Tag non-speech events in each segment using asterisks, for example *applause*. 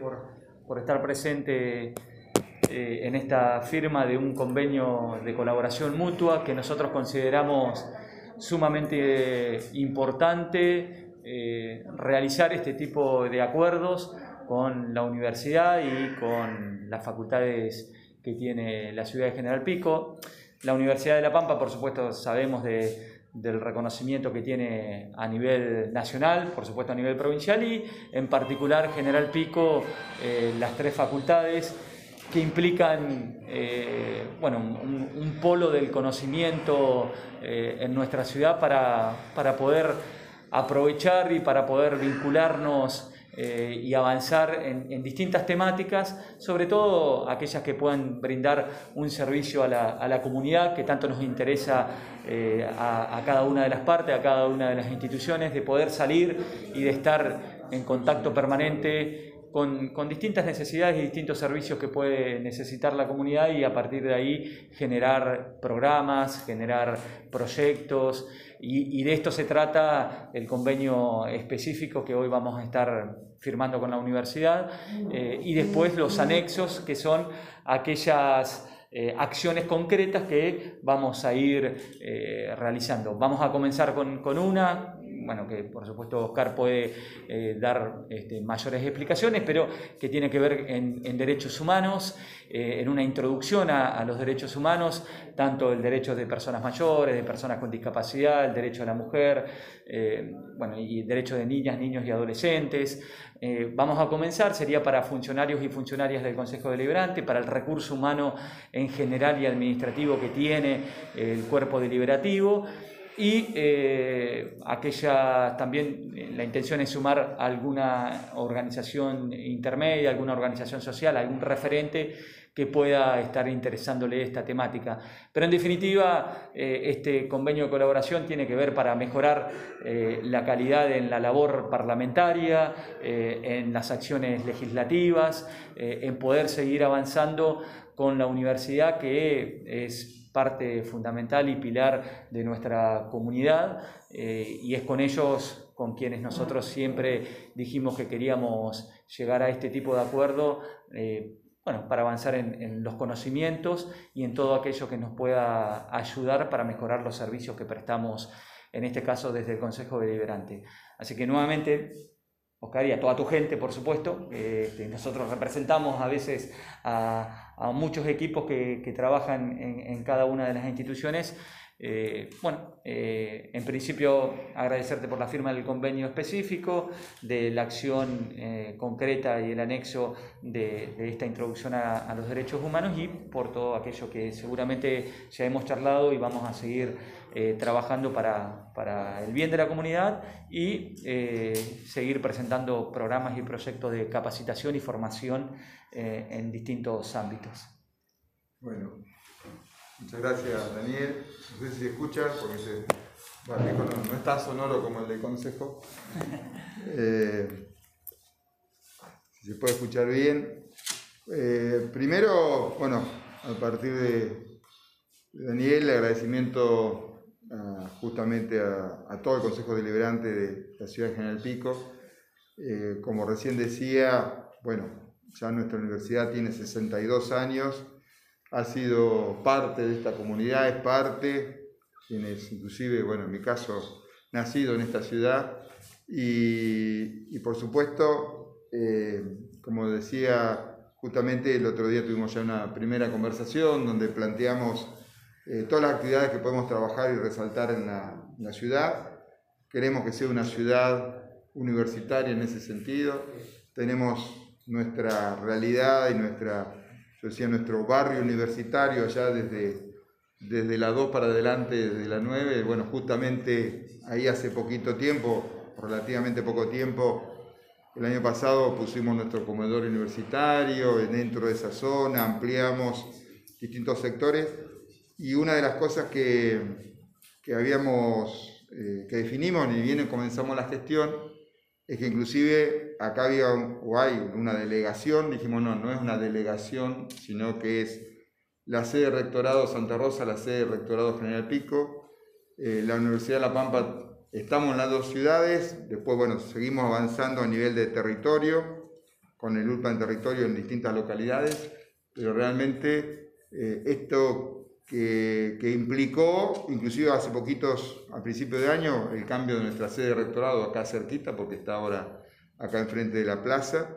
por, por estar presente eh, en esta firma de un convenio de colaboración mutua que nosotros consideramos sumamente importante eh, realizar este tipo de acuerdos con la universidad y con las facultades que tiene la ciudad de General Pico. La Universidad de La Pampa, por supuesto, sabemos de, del reconocimiento que tiene a nivel nacional, por supuesto a nivel provincial y en particular General Pico, eh, las tres facultades que implican eh, bueno, un, polo del conocimiento eh, en nuestra ciudad para, para, poder aprovechar y para poder vincularnos eh, y avanzar en, distintas temáticas, sobre todo aquellas que puedan brindar un servicio a la, a la comunidad que tanto nos interesa eh, a, cada una de las partes, a cada una de las instituciones, de poder salir y de estar en contacto permanente con, distintas necesidades y distintos servicios que puede necesitar la comunidad y a partir de ahí generar programas, generar proyectos y, y, de esto se trata el convenio específico que hoy vamos a estar firmando con la universidad eh, y después los anexos que son aquellas eh, acciones concretas que vamos a ir eh, realizando. Vamos a comenzar con, con una, bueno, que por supuesto Oscar puede eh, dar este, mayores explicaciones, pero que tiene que ver en, derechos humanos, eh, en una introducción a, a, los derechos humanos, tanto el derecho de personas mayores, de personas con discapacidad, el derecho de la mujer, eh, bueno, y el derecho de niñas, niños y adolescentes. Vamos a comenzar, sería para funcionarios y funcionarias del Consejo Deliberante, para el recurso humano en general y administrativo que tiene el cuerpo deliberativo y eh, aquella también la intención es sumar alguna organización intermedia, alguna organización social, algún referente que pueda estar interesándole esta temática. Pero en definitiva, eh, este convenio de colaboración tiene que ver para mejorar eh, la calidad en la labor parlamentaria, eh, en las acciones legislativas, eh, en poder seguir avanzando con la universidad que es parte fundamental y pilar de nuestra comunidad eh, y es con ellos con quienes nosotros siempre dijimos que queríamos llegar a este tipo de acuerdo eh, bueno, para avanzar en, los conocimientos y en todo aquello que nos pueda ayudar para mejorar los servicios que prestamos, en este caso desde el Consejo Deliberante. Así que nuevamente Oscar, y a toda tu gente, por supuesto. Eh, nosotros representamos a veces a, a muchos equipos que, que trabajan en, en, cada una de las instituciones. Eh, bueno, eh, en principio agradecerte por la firma del convenio específico, de la acción eh, concreta y el anexo de, de esta introducción a, a, los derechos humanos y por todo aquello que seguramente ya hemos charlado y vamos a seguir eh, trabajando para, para, el bien de la comunidad y eh, seguir presentando programas y proyectos de capacitación y formación eh, en distintos ámbitos. Bueno, muchas gracias Daniel. No sé si se escucha porque se, no, no, está sonoro como el de consejo. *laughs* si se puede escuchar bien. primero, bueno, a partir de Daniel, agradecimiento justamente a, a, todo el Consejo Deliberante de la Ciudad de General Pico. Eh, como recién decía, bueno, ya nuestra universidad tiene 62 años, ha sido parte de esta comunidad, es parte, quienes inclusive, bueno, en mi caso, nacido en esta ciudad y, por supuesto, eh, como decía, justamente el otro día tuvimos ya una primera conversación donde planteamos eh, todas las actividades que podemos trabajar y resaltar en la, en la, ciudad. Queremos que sea una ciudad universitaria en ese sentido. Tenemos nuestra realidad y nuestra, decía, nuestro barrio universitario allá desde, desde la 2 para adelante, desde la 9. Bueno, justamente ahí hace poquito tiempo, relativamente poco tiempo, el año pasado pusimos nuestro comedor universitario dentro de esa zona, ampliamos distintos sectores y una de las cosas que, que habíamos, eh, que definimos y bien comenzamos la gestión, es que inclusive acá había o hay una delegación, dijimos no, no es una delegación, sino que es la sede de rectorado Santa Rosa, la sede de rectorado General Pico, eh, la Universidad de La Pampa, estamos en las dos ciudades, después bueno, seguimos avanzando a nivel de territorio, con el ULPA en territorio en distintas localidades, pero realmente eh, esto que, que, implicó, inclusive hace poquitos, a principio de año, el cambio de nuestra sede de rectorado acá cerquita, porque está ahora acá enfrente de la plaza,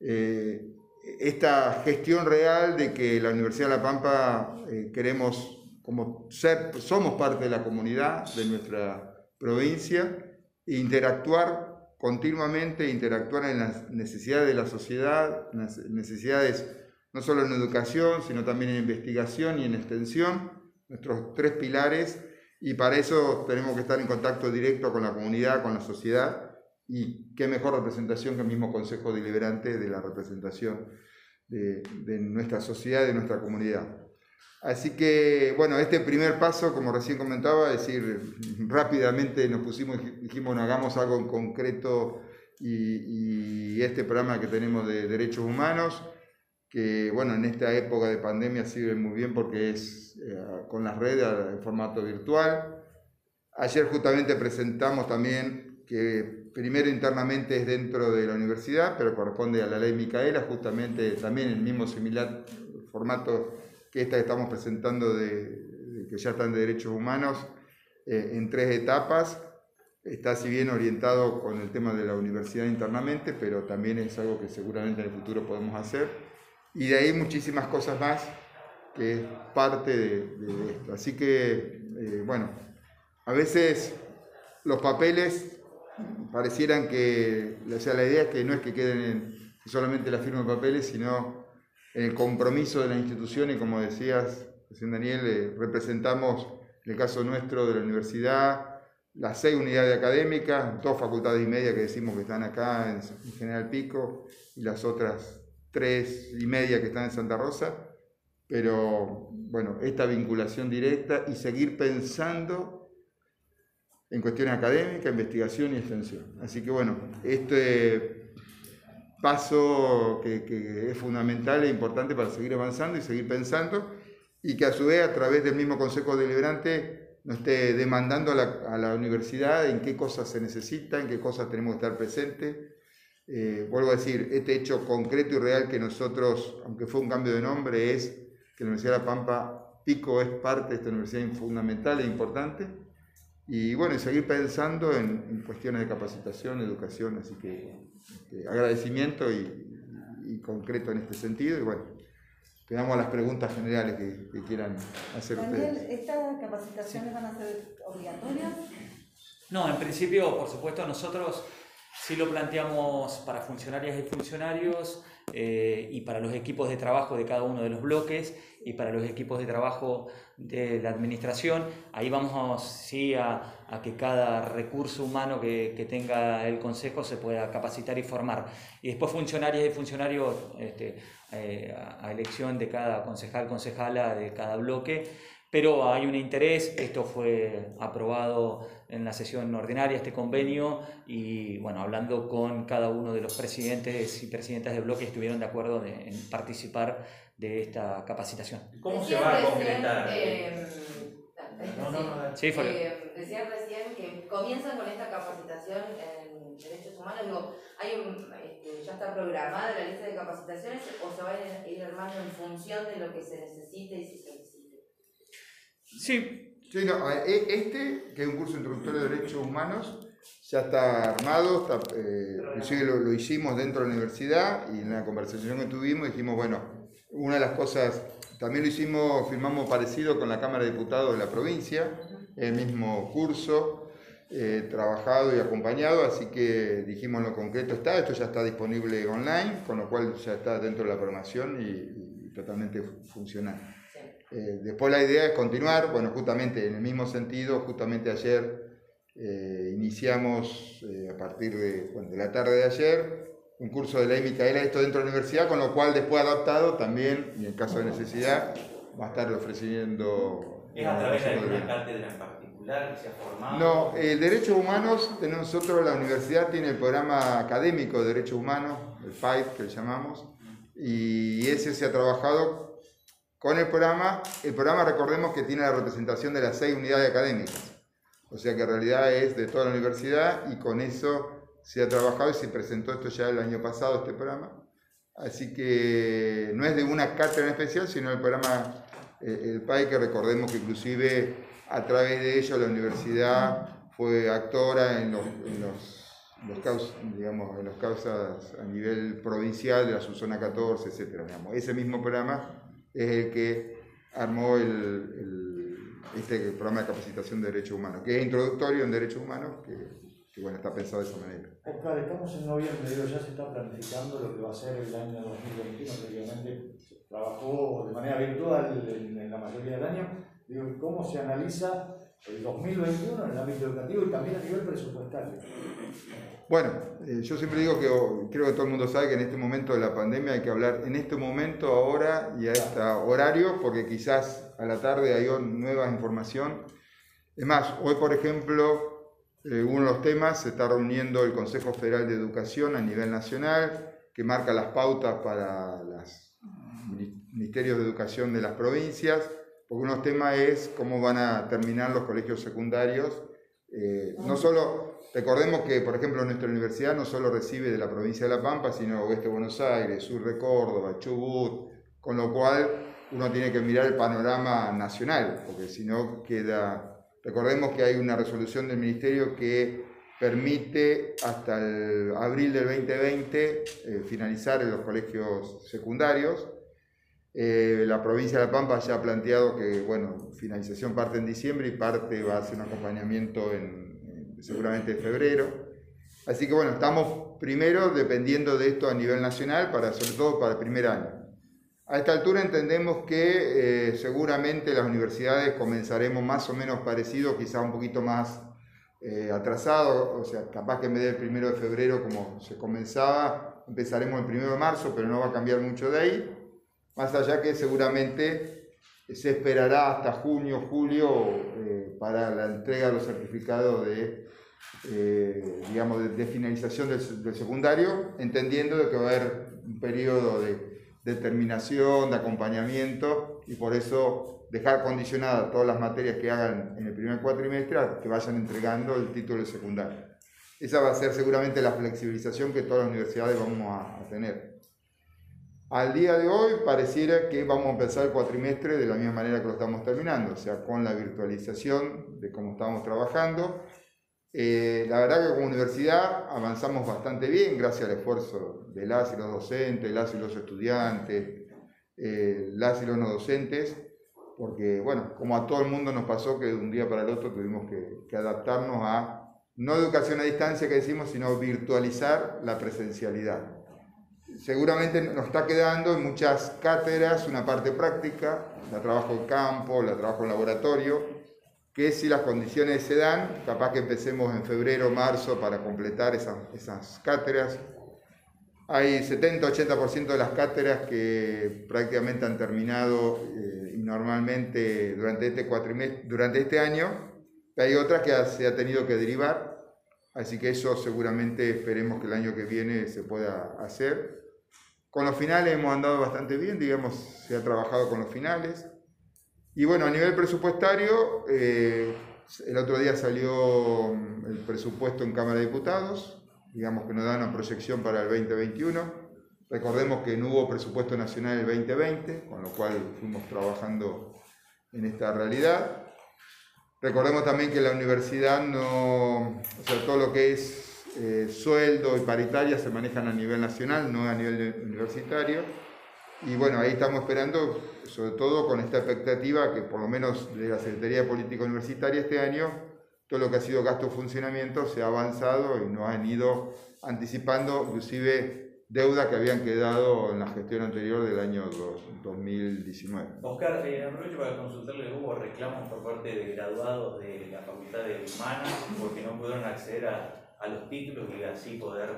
eh, esta gestión real de que la Universidad de La Pampa eh, queremos como ser, somos parte de la comunidad de nuestra provincia, e interactuar continuamente, interactuar en las necesidades de la sociedad, las necesidades no solo en educación, sino también en investigación y en extensión, nuestros tres pilares, y para eso tenemos que estar en contacto directo con la comunidad, con la sociedad, y qué mejor representación que el mismo Consejo Deliberante de la representación de, nuestra sociedad, de nuestra comunidad. Así que, bueno, este primer paso, como recién comentaba, es decir, rápidamente nos pusimos, dijimos, bueno, hagamos algo en concreto y, y, este programa que tenemos de derechos humanos, que, bueno, en esta época de pandemia sirve muy bien porque es eh, con las redes en formato virtual. Ayer justamente presentamos también que primero internamente es dentro de la universidad, pero corresponde a la ley Micaela, justamente también el mismo similar formato que esta que estamos presentando de, que ya están de derechos humanos eh, en tres etapas. Está si bien orientado con el tema de la universidad internamente, pero también es algo que seguramente en el futuro podemos hacer. Y de ahí muchísimas cosas más que es parte de, esto. Así que, eh, bueno, a veces los papeles parecieran que, o sea, la idea es que no es que queden en solamente la firma de papeles, sino en el compromiso de la institución y como decías, Daniel, eh, representamos, en el caso nuestro de la universidad, las seis unidades académicas, dos facultades y media que decimos que están acá en, General Pico y las otras tres y media que están en Santa Rosa, pero bueno, esta vinculación directa y seguir pensando en cuestiones académicas, investigación y extensión. Así que bueno, este paso que, es fundamental e importante para seguir avanzando y seguir pensando y que a su vez a través del mismo Consejo Deliberante nos esté demandando a la, universidad en qué cosas se necesitan, en qué cosas tenemos que estar presentes. Eh, vuelvo a decir, este hecho concreto y real que nosotros, aunque fue un cambio de nombre, es que la Universidad de La Pampa Pico es parte de esta universidad fundamental e importante y bueno, seguir pensando en, cuestiones de capacitación, educación, así que este, agradecimiento y, concreto en este sentido. Y bueno, tenemos las preguntas generales que, quieran hacer Daniel, ¿estas capacitaciones van a ser obligatorias? No, en principio, por supuesto, nosotros sí lo planteamos para funcionarias y funcionarios eh, y para los equipos de trabajo de cada uno de los bloques y para los equipos de trabajo de la administración. Ahí vamos sí a, que cada recurso humano que, tenga el Consejo se pueda capacitar y formar. Y después funcionarias y funcionarios este, eh, a elección de cada concejal, concejala de cada bloque pero hay un interés, esto fue aprobado en la sesión ordinaria, este convenio, y bueno, hablando con cada uno de los presidentes y presidentas de bloque, estuvieron de acuerdo en participar de esta capacitación. ¿Cómo se va a concretar? Eh, no, no, no, sí, eh, decía recién que comienzan con esta capacitación en derechos humanos. Digo, hay un, este, ¿Ya está programada la lista de capacitaciones o se va a ir armando en función de lo que se necesite y si se Sí. sí no, e, este, que es un curso introductorio de derechos humanos, ya está armado, está, eh, lo, hicimos dentro de la universidad y en la conversación que tuvimos dijimos, bueno, una de las cosas, también lo hicimos, firmamos parecido con la Cámara de Diputados de la provincia, el mismo curso, eh, trabajado y acompañado, así que dijimos lo concreto está, esto ya está disponible online, con lo cual ya está dentro de la programación y, y totalmente funcional. Eh, después la idea es continuar, bueno, justamente en el mismo sentido, justamente ayer eh, iniciamos a partir de, de, la tarde de ayer un curso de ley Micaela, esto dentro de la universidad, con lo cual después adaptado también, y en caso de necesidad, va a estar ofreciendo... ¿Es a través de alguna cátedra en particular que se ha formado? No, el Derechos Humanos, de nosotros la universidad tiene el programa académico de Derechos Humanos, el FIVE que le llamamos, y ese se ha trabajado con el programa, el programa recordemos que tiene la representación de las seis unidades académicas, o sea que en realidad es de toda la universidad y con eso se ha trabajado y se presentó esto ya el año pasado, este programa. Así que no es de una cátedra en especial, sino el programa eh, El PAI, que recordemos que inclusive a través de ello la universidad fue actora en los, en los, causas, digamos, en los causas a nivel provincial de la subzona 14, etc. Ese mismo programa es el que armó el, este programa de capacitación de derechos humanos, que es introductorio en derechos humanos, que que bueno, está pensado de esa manera. Oscar, estamos en noviembre, digo, ya se está planificando lo que va a ser el año 2021, prácticamente trabajó de manera virtual en, la mayoría del año. Digo, ¿cómo se analiza el 2021 en el ámbito educativo y también a nivel presupuestario? Bueno, eh, yo siempre digo que creo que todo el mundo sabe que en este momento de la pandemia hay que hablar en este momento, ahora y a este horario, porque quizás a la tarde hay nueva información. Es más, hoy por ejemplo eh, uno de los temas se está reuniendo el Consejo Federal de Educación a nivel nacional, que marca las pautas para los ministerios de educación de las provincias, porque uno de los temas es cómo van a terminar los colegios secundarios. Eh, no solo, recordemos que, por ejemplo, nuestra universidad no solo recibe de la provincia de La Pampa, sino Oeste de Buenos Aires, Sur de Córdoba, Chubut, con lo cual uno tiene que mirar el panorama nacional, porque si no queda Recordemos que hay una resolución del Ministerio que permite hasta el abril del 2020 eh, finalizar en los colegios secundarios. Eh, la provincia de La Pampa ya ha planteado que, bueno, finalización parte en diciembre y parte va a ser un acompañamiento en, seguramente en febrero. Así que, bueno, estamos primero dependiendo de esto a nivel nacional, para, sobre todo para el primer año. A esta altura entendemos que eh, seguramente las universidades comenzaremos más o menos parecido, quizá un poquito más eh, atrasado, o sea, capaz que en vez del primero de febrero como se comenzaba, empezaremos el primero de marzo, pero no va a cambiar mucho de ahí, más allá que seguramente se esperará hasta junio, julio eh, para la entrega de los certificados de, digamos, de, finalización del, del, secundario, entendiendo que va a haber un periodo de determinación, de acompañamiento y por eso dejar condicionadas todas las materias que hagan en el primer cuatrimestre a que vayan entregando el título de secundario. Esa va a ser seguramente la flexibilización que todas las universidades vamos a, tener. Al día de hoy pareciera que vamos a empezar el cuatrimestre de la misma manera que lo estamos terminando, o sea, con la virtualización de cómo estamos trabajando eh, la verdad que como universidad avanzamos bastante bien gracias al esfuerzo de las y los docentes, las y los estudiantes, eh, las y los no docentes, porque bueno, como a todo el mundo nos pasó que de un día para el otro tuvimos que, que adaptarnos a no educación a distancia que decimos, sino virtualizar la presencialidad. Seguramente nos está quedando en muchas cátedras una parte práctica, la trabajo en campo, la trabajo en laboratorio, que si las condiciones se dan, capaz que empecemos en febrero marzo para completar esas, esas cátedras. Hay 70-80% de las cátedras que prácticamente han terminado eh, normalmente durante este, durante este año, hay otras que se ha tenido que derivar, así que eso seguramente esperemos que el año que viene se pueda hacer. Con los finales hemos andado bastante bien, digamos, se ha trabajado con los finales. Y bueno, a nivel presupuestario, eh, el otro día salió mm, el presupuesto en Cámara de Diputados, digamos que nos da una proyección para el 2021. Recordemos que no hubo presupuesto nacional el 2020, con lo cual fuimos trabajando en esta realidad. Recordemos también que la universidad no, o sea, todo lo que es eh, sueldo y paritaria se manejan a nivel nacional, no a nivel universitario. Y bueno, ahí estamos esperando, sobre todo con esta expectativa que por lo menos de la Secretaría de Política Universitaria este año, todo lo que ha sido gasto de funcionamiento se ha avanzado y nos han ido anticipando inclusive deuda que habían quedado en la gestión anterior del año 2019. Oscar, eh, aprovecho para consultarle, hubo reclamos por parte de graduados de la Facultad de Humanas porque no pudieron acceder a, a los títulos y así poder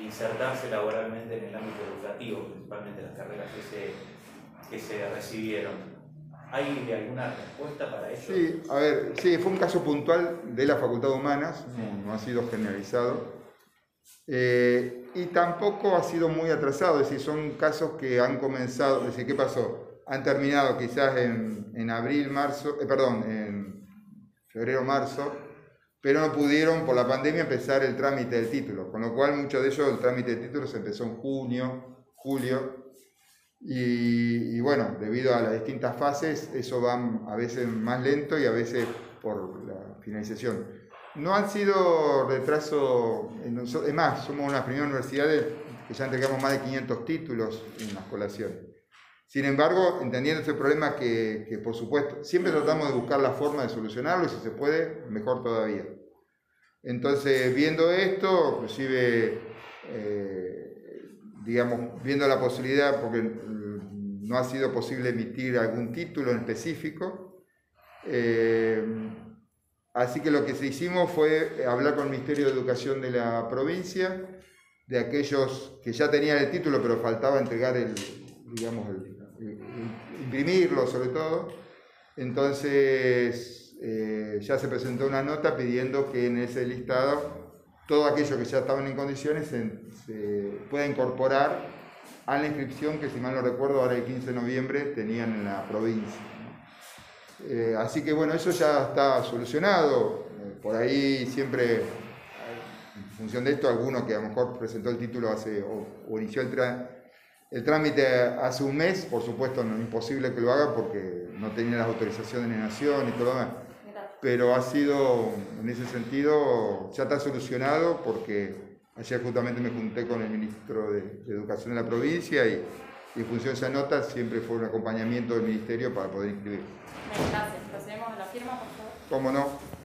insertarse laboralmente en el ámbito educativo, principalmente las carreras que se, que se recibieron. ¿Hay alguna respuesta para eso? Sí, a ver, sí, fue un caso puntual de la Facultad de Humanas, no, ha sido generalizado. Eh, y tampoco ha sido muy atrasado, es decir, son casos que han comenzado, es decir, ¿qué pasó? Han terminado quizás en, en abril, marzo, eh, perdón, en febrero, marzo, pero no pudieron por la pandemia empezar el trámite del título, con lo cual mucho de ellos el trámite del título se empezó en junio, julio. Y, y, bueno, debido a las distintas fases, eso va a veces más lento y a veces por la finalización. No han sido retrasos, es más, somos una primeras universidades que ya entregamos más de 500 títulos en las colaciones. Sin embargo, entendiendo este problema que, por supuesto, siempre tratamos de buscar la forma de solucionarlo y si se puede, mejor todavía. Entonces, viendo esto, inclusive, eh, digamos, viendo la posibilidad, porque no ha sido posible emitir algún título en específico, eh, así que lo que se hicimos fue hablar con el Ministerio de Educación de la provincia, de aquellos que ya tenían el título, pero faltaba entregar el, digamos, el, imprimirlo sobre todo. Entonces eh, ya se presentó una nota pidiendo que en ese listado todo aquello que ya estaban en condiciones se, pueda incorporar a la inscripción que si mal no recuerdo ahora el 15 de noviembre tenían en la provincia. Eh, así que bueno, eso ya está solucionado. Eh, por ahí siempre, en función de esto, alguno que a lo mejor presentó el título hace o, inició el, el trámite hace un mes, por supuesto, no es imposible que lo haga porque no tenía las autorizaciones de nación y todo lo demás. Pero ha sido, en ese sentido, ya está solucionado porque ayer justamente me junté con el ministro de, Educación de la provincia y, y, en función de esa nota siempre fue un acompañamiento del ministerio para poder inscribir. Gracias. Procedemos a la firma, por favor. ¿Cómo no?